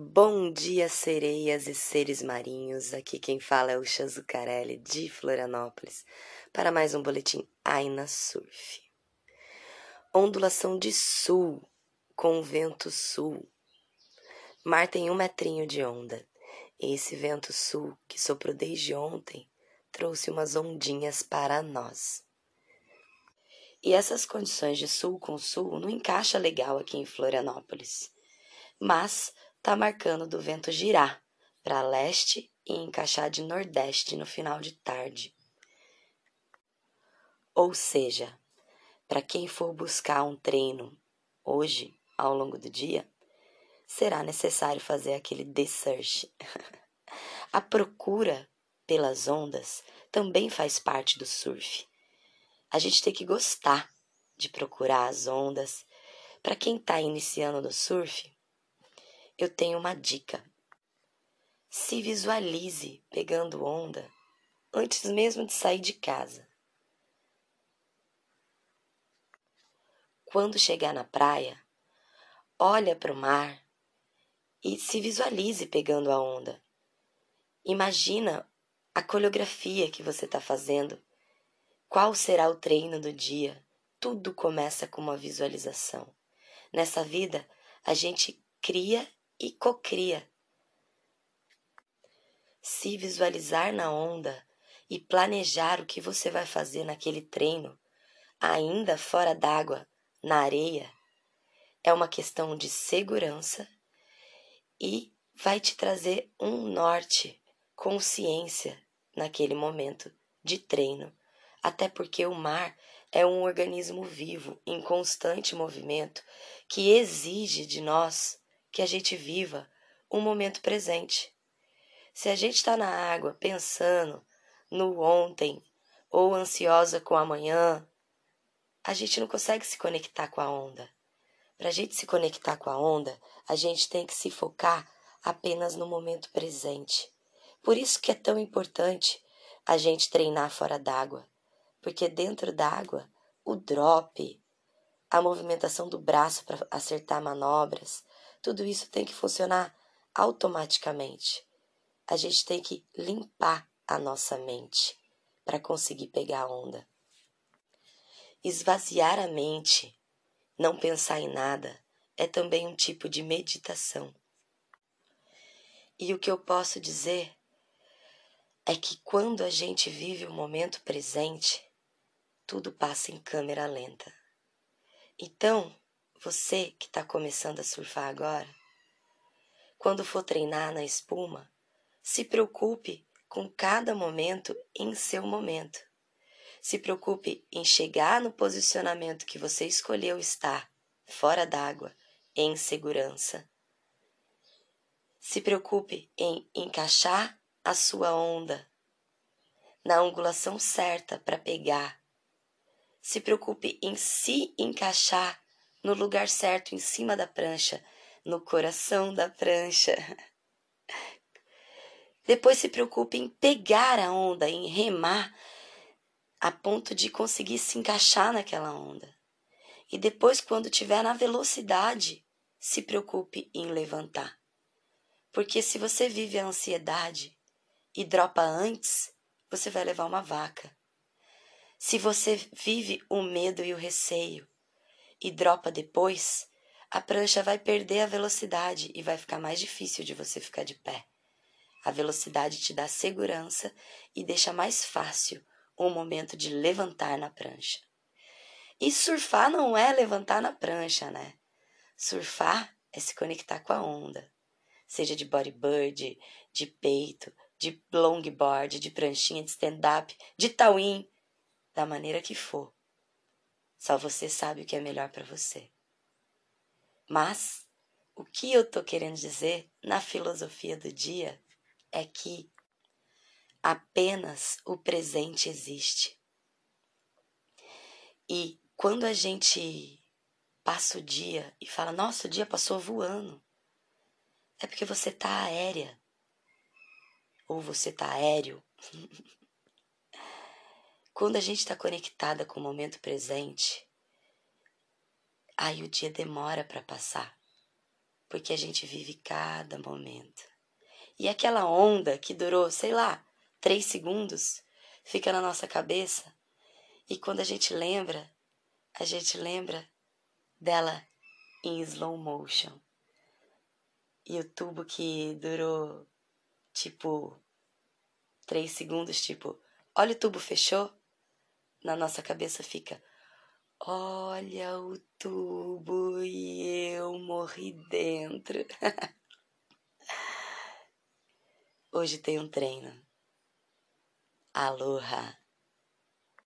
Bom dia, sereias e seres marinhos. Aqui quem fala é o Chazucarelli de Florianópolis para mais um boletim Aina Surf. Ondulação de sul com vento sul. Mar tem um metrinho de onda. Esse vento sul que soprou desde ontem trouxe umas ondinhas para nós. E essas condições de sul com sul não encaixa legal aqui em Florianópolis. Mas tá marcando do vento girar para leste e encaixar de nordeste no final de tarde. Ou seja, para quem for buscar um treino hoje, ao longo do dia, será necessário fazer aquele search. A procura pelas ondas também faz parte do surf. A gente tem que gostar de procurar as ondas. Para quem está iniciando no surf, eu tenho uma dica. Se visualize pegando onda antes mesmo de sair de casa. Quando chegar na praia, olha para o mar e se visualize pegando a onda. Imagina a coreografia que você está fazendo. Qual será o treino do dia? Tudo começa com uma visualização. Nessa vida, a gente cria e cocria. Se visualizar na onda e planejar o que você vai fazer naquele treino, ainda fora d'água, na areia, é uma questão de segurança e vai te trazer um norte, consciência naquele momento de treino, até porque o mar é um organismo vivo em constante movimento que exige de nós que a gente viva o momento presente. Se a gente está na água pensando no ontem ou ansiosa com amanhã, a gente não consegue se conectar com a onda. Para a gente se conectar com a onda, a gente tem que se focar apenas no momento presente. Por isso que é tão importante a gente treinar fora d'água, porque dentro d'água, o drop, a movimentação do braço para acertar manobras, tudo isso tem que funcionar automaticamente. A gente tem que limpar a nossa mente para conseguir pegar a onda. Esvaziar a mente, não pensar em nada, é também um tipo de meditação. E o que eu posso dizer é que quando a gente vive o momento presente, tudo passa em câmera lenta. Então, você que está começando a surfar agora, quando for treinar na espuma, se preocupe com cada momento em seu momento. Se preocupe em chegar no posicionamento que você escolheu estar, fora d'água, em segurança. Se preocupe em encaixar a sua onda na angulação certa para pegar. Se preocupe em se encaixar no lugar certo, em cima da prancha, no coração da prancha. Depois se preocupe em pegar a onda, em remar a ponto de conseguir se encaixar naquela onda. E depois, quando tiver na velocidade, se preocupe em levantar. Porque se você vive a ansiedade e dropa antes, você vai levar uma vaca. Se você vive o medo e o receio e dropa depois, a prancha vai perder a velocidade e vai ficar mais difícil de você ficar de pé. A velocidade te dá segurança e deixa mais fácil o momento de levantar na prancha. E surfar não é levantar na prancha, né? Surfar é se conectar com a onda, seja de bodyboard, de peito, de longboard, de pranchinha, de stand-up, de tawin, da maneira que for. Só você sabe o que é melhor para você. Mas o que eu tô querendo dizer na filosofia do dia é que apenas o presente existe. E quando a gente passa o dia e fala, nossa, o dia passou voando, é porque você tá aérea. Ou você tá aéreo. Quando a gente está conectada com o momento presente, aí o dia demora para passar. porque a gente vive cada momento. E aquela onda que durou, sei lá, três segundos, fica na nossa cabeça. E quando a gente lembra, a gente lembra dela em slow motion. E o tubo que durou tipo três segundos, tipo, olha o tubo fechou, na nossa cabeça fica, olha o tubo e eu morri dentro. Hoje tem um treino. Aloha!